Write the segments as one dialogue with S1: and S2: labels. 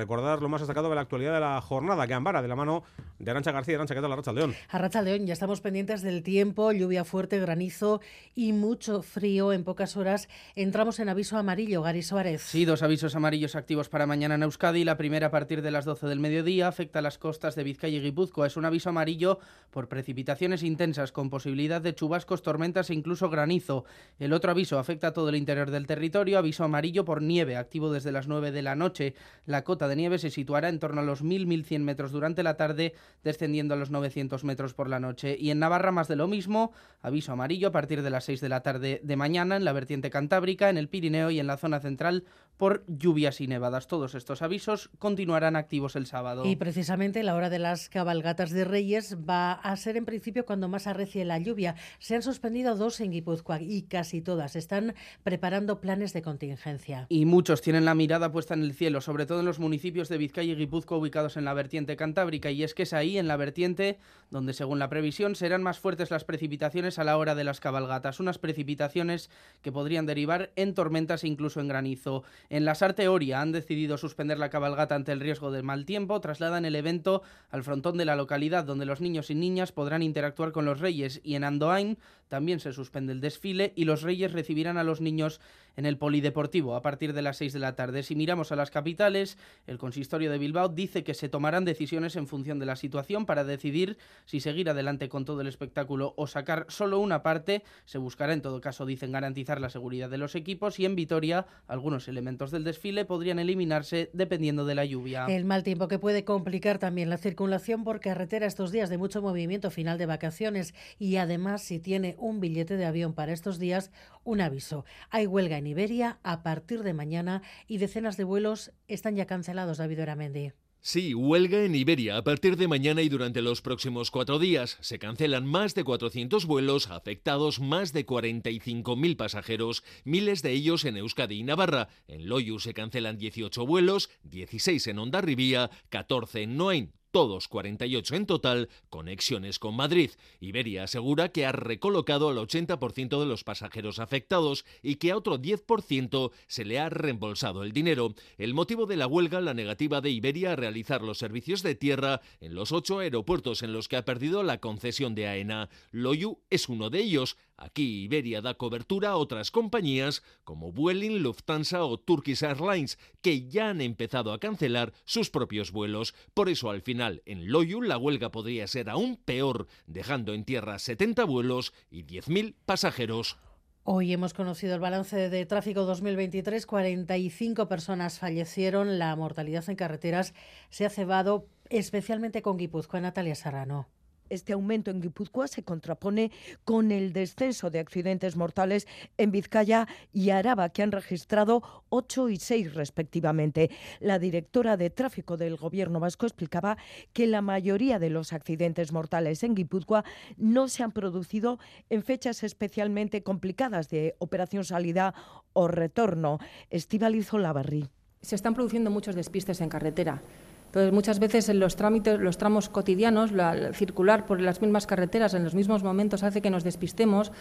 S1: recordar lo más destacado de la actualidad de la jornada, que ambara de la mano de Arancha García. Arancha, ¿qué tal, Arracha León?
S2: Arracha León, ya estamos pendientes del tiempo, lluvia fuerte, granizo y mucho frío en pocas horas. Entramos en aviso amarillo, Gary Suárez.
S3: Sí, dos avisos amarillos activos para mañana en Euskadi. La primera a partir de las 12 del mediodía afecta a las costas de Vizcaya y Guipúzcoa. Es un aviso amarillo por precipitaciones intensas con posibilidad de chubascos, tormentas e incluso granizo. El otro aviso afecta a todo el interior del territorio. Aviso amarillo por nieve, activo desde las 9 de la noche. La cota de nieve se situará en torno a los 1.000-1.100 metros durante la tarde, descendiendo a los 900 metros por la noche. Y en Navarra más de lo mismo, aviso amarillo a partir de las 6 de la tarde de mañana en la vertiente cantábrica, en el Pirineo y en la zona central por lluvias y nevadas. Todos estos avisos continuarán activos el sábado.
S2: Y precisamente la hora de las cabalgatas de Reyes va a ser en principio cuando más arrecie la lluvia. Se han suspendido dos en Guipúzcoa y casi todas están preparando planes de contingencia.
S3: Y muchos tienen la mirada puesta en el cielo, sobre todo en los municipios de Vizcaya y Guipúzcoa ubicados en la vertiente cantábrica. Y es que es ahí, en la vertiente, donde según la previsión serán más fuertes las precipitaciones a la hora de las cabalgatas. Unas precipitaciones que podrían derivar en tormentas e incluso en granizo. En la Sarteoria han decidido suspender la cabalgata ante el riesgo del mal tiempo, trasladan el evento al frontón de la localidad donde los niños y niñas podrán interactuar con los reyes y en Andoain también se suspende el desfile y los reyes recibirán a los niños en el Polideportivo a partir de las 6 de la tarde. Si miramos a las capitales, el consistorio de Bilbao dice que se tomarán decisiones en función de la situación para decidir si seguir adelante con todo el espectáculo o sacar solo una parte. Se buscará en todo caso, dicen, garantizar la seguridad de los equipos y en Vitoria algunos elementos del desfile podrían eliminarse dependiendo de la lluvia.
S2: El mal tiempo que puede complicar también la circulación por carretera estos días de mucho movimiento final de vacaciones y además si tiene un billete de avión para estos días, un aviso. Hay huelga en Iberia a partir de mañana y decenas de vuelos están ya cancelados, David Oramendi.
S4: Sí, huelga en Iberia a partir de mañana y durante los próximos cuatro días. Se cancelan más de 400 vuelos, afectados más de 45.000 pasajeros, miles de ellos en Euskadi y Navarra. En Loyu se cancelan 18 vuelos, 16 en Ondarribía, 14 en Noain todos 48 en total, conexiones con Madrid. Iberia asegura que ha recolocado al 80% de los pasajeros afectados y que a otro 10% se le ha reembolsado el dinero. El motivo de la huelga, la negativa de Iberia a realizar los servicios de tierra en los ocho aeropuertos en los que ha perdido la concesión de AENA. Loyu es uno de ellos. Aquí Iberia da cobertura a otras compañías como Vueling, Lufthansa o Turkish Airlines, que ya han empezado a cancelar sus propios vuelos. Por eso al final en Loyu la huelga podría ser aún peor, dejando en tierra 70 vuelos y 10.000 pasajeros.
S2: Hoy hemos conocido el balance de tráfico 2023. 45 personas fallecieron. La mortalidad en carreteras se ha cebado especialmente con Guipúzcoa. Natalia Serrano.
S5: Este aumento en Guipúzcoa se contrapone con el descenso de accidentes mortales en Vizcaya y Araba, que han registrado 8 y 6 respectivamente. La directora de tráfico del Gobierno vasco explicaba que la mayoría de los accidentes mortales en Guipúzcoa no se han producido en fechas especialmente complicadas de operación salida o retorno. Estivalizo Lavarri.
S6: Se están produciendo muchos despistes en carretera. Entonces, muchas veces en los trámites, los tramos cotidianos, la, circular por las mismas carreteras en los mismos momentos hace que nos despistemos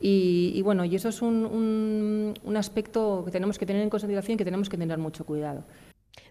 S6: y, y bueno, y eso es un, un, un aspecto que tenemos que tener en consideración y que tenemos que tener mucho cuidado.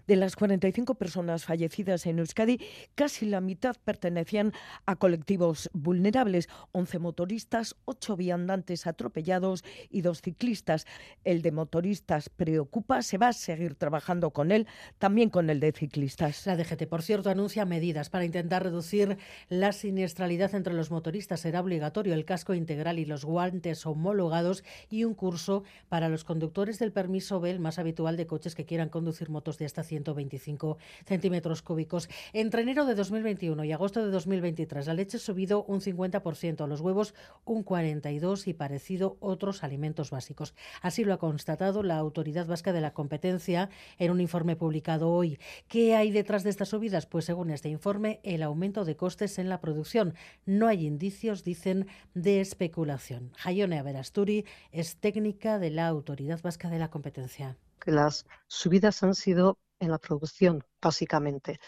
S5: De las 45 personas fallecidas en Euskadi, casi la mitad pertenecían a colectivos vulnerables, 11 motoristas, 8 viandantes atropellados y dos ciclistas. El de motoristas preocupa, se va a seguir trabajando con él, también con el de ciclistas.
S2: La DGT, por cierto, anuncia medidas para intentar reducir la siniestralidad entre los motoristas. Será obligatorio el casco integral y los guantes homologados y un curso para los conductores del permiso B, el más habitual de coches que quieran conducir motos de hasta 125 centímetros cúbicos. Entre enero de 2021 y agosto de 2023, la leche ha subido un 50%, los huevos un 42% y parecido otros alimentos básicos. Así lo ha constatado la Autoridad Vasca de la Competencia en un informe publicado hoy. ¿Qué hay detrás de estas subidas? Pues según este informe, el aumento de costes en la producción. No hay indicios, dicen, de especulación. Jaione Averasturi es técnica de la Autoridad Vasca de la Competencia.
S7: Las subidas han sido en la producción, básicamente.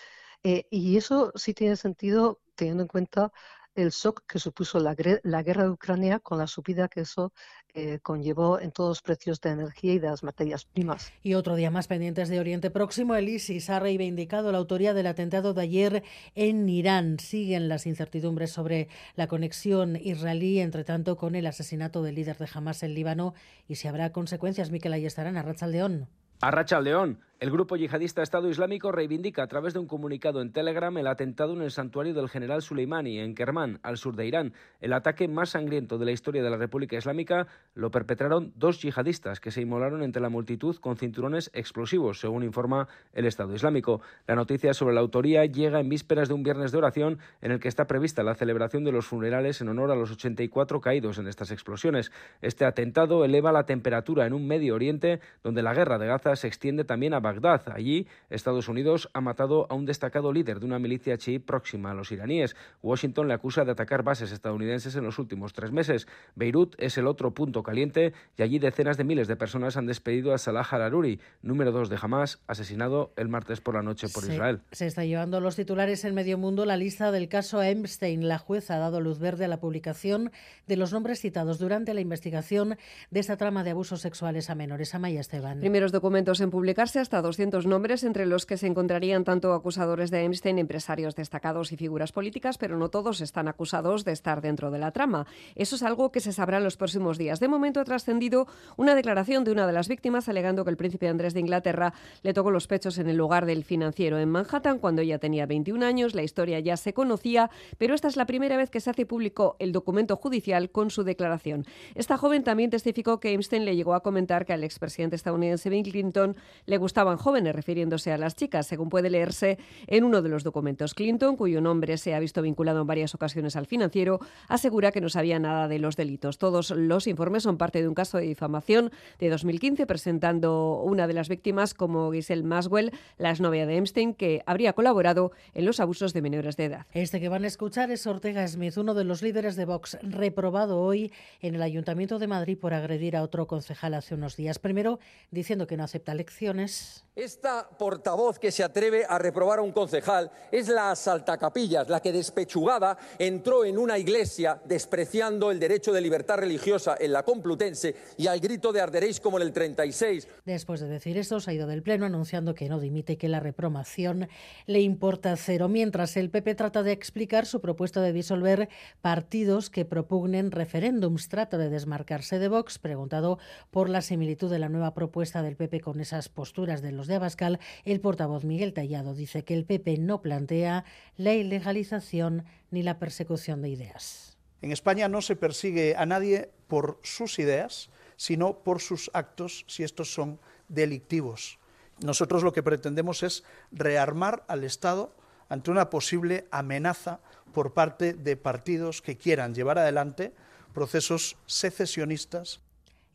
S7: Eh, y eso sí tiene sentido teniendo en cuenta el shock que supuso la, la guerra de Ucrania con la subida que eso eh, conllevó en todos los precios de energía y de las materias primas.
S2: Y otro día más pendientes de Oriente Próximo, el ISIS ha reivindicado la autoría del atentado de ayer en Irán. Siguen las incertidumbres sobre la conexión israelí, entre tanto, con el asesinato del líder de Hamas en Líbano y si habrá consecuencias. Miquel Ayestarán, a León.
S8: A León. El grupo yihadista Estado Islámico reivindica a través de un comunicado en Telegram el atentado en el santuario del general Soleimani en Kermán, al sur de Irán. El ataque más sangriento de la historia de la República Islámica lo perpetraron dos yihadistas que se inmolaron entre la multitud con cinturones explosivos, según informa el Estado Islámico. La noticia sobre la autoría llega en vísperas de un viernes de oración en el que está prevista la celebración de los funerales en honor a los 84 caídos en estas explosiones. Este atentado eleva la temperatura en un Medio Oriente donde la guerra de Gaza se extiende también a Bagdad. Allí, Estados Unidos ha matado a un destacado líder de una milicia chií próxima a los iraníes. Washington le acusa de atacar bases estadounidenses en los últimos tres meses. Beirut es el otro punto caliente y allí decenas de miles de personas han despedido a Salah Hararuri, número dos de Hamas, asesinado el martes por la noche por Israel.
S2: Se está llevando los titulares en medio mundo la lista del caso Epstein. La jueza ha dado luz verde a la publicación de los nombres citados durante la investigación de esta trama de abusos sexuales a menores. Amaya Esteban.
S9: Primeros documentos en publicarse hasta 200 nombres, entre los que se encontrarían tanto acusadores de Einstein, empresarios destacados y figuras políticas, pero no todos están acusados de estar dentro de la trama. Eso es algo que se sabrá en los próximos días. De momento ha trascendido una declaración de una de las víctimas alegando que el príncipe Andrés de Inglaterra le tocó los pechos en el lugar del financiero en Manhattan cuando ella tenía 21 años. La historia ya se conocía, pero esta es la primera vez que se hace público el documento judicial con su declaración. Esta joven también testificó que Einstein le llegó a comentar que al expresidente estadounidense Bill Clinton le jóvenes, refiriéndose a las chicas, según puede leerse en uno de los documentos. Clinton, cuyo nombre se ha visto vinculado en varias ocasiones al financiero, asegura que no sabía nada de los delitos. Todos los informes son parte de un caso de difamación de 2015, presentando una de las víctimas como Giselle Maswell, la exnovia de Epstein, que habría colaborado en los abusos de menores de edad.
S2: Este que van a escuchar es Ortega Smith, uno de los líderes de Vox, reprobado hoy en el Ayuntamiento de Madrid por agredir a otro concejal hace unos días. Primero, diciendo que no acepta lecciones.
S10: Esta portavoz que se atreve a reprobar a un concejal es la asaltacapillas, la que despechugada entró en una iglesia despreciando el derecho de libertad religiosa en la Complutense y al grito de arderéis como en el 36.
S2: Después de decir esto, se ha ido del Pleno anunciando que no dimite y que la reprobación le importa cero, mientras el PP trata de explicar su propuesta de disolver partidos que propugnen referéndums. Trata de desmarcarse de Vox, preguntado por la similitud de la nueva propuesta del PP con esas posturas de los de Abascal, el portavoz Miguel Tallado dice que el PP no plantea la ilegalización ni la persecución de ideas.
S11: En España no se persigue a nadie por sus ideas, sino por sus actos, si estos son delictivos. Nosotros lo que pretendemos es rearmar al Estado ante una posible amenaza por parte de partidos que quieran llevar adelante procesos secesionistas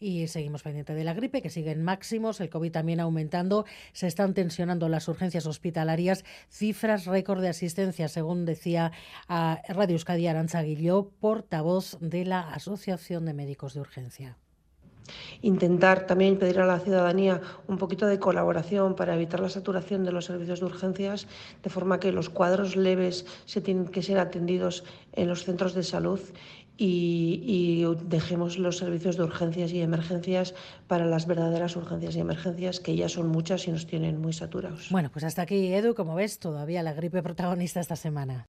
S2: y seguimos pendiente de la gripe, que sigue en máximos, el COVID también aumentando, se están tensionando las urgencias hospitalarias, cifras récord de asistencia, según decía a Radio Euskadi Aranza Guilló, portavoz de la Asociación de Médicos de Urgencia.
S12: Intentar también pedir a la ciudadanía un poquito de colaboración para evitar la saturación de los servicios de urgencias, de forma que los cuadros leves se tienen que ser atendidos en los centros de salud y, dejemos los servicios de urgencias y emergencias para las verdaderas urgencias y emergencias, que ya son muchas y nos tienen muy saturados.
S2: Bueno, pues hasta aquí, Edu, como ves, todavía la gripe protagonista esta semana.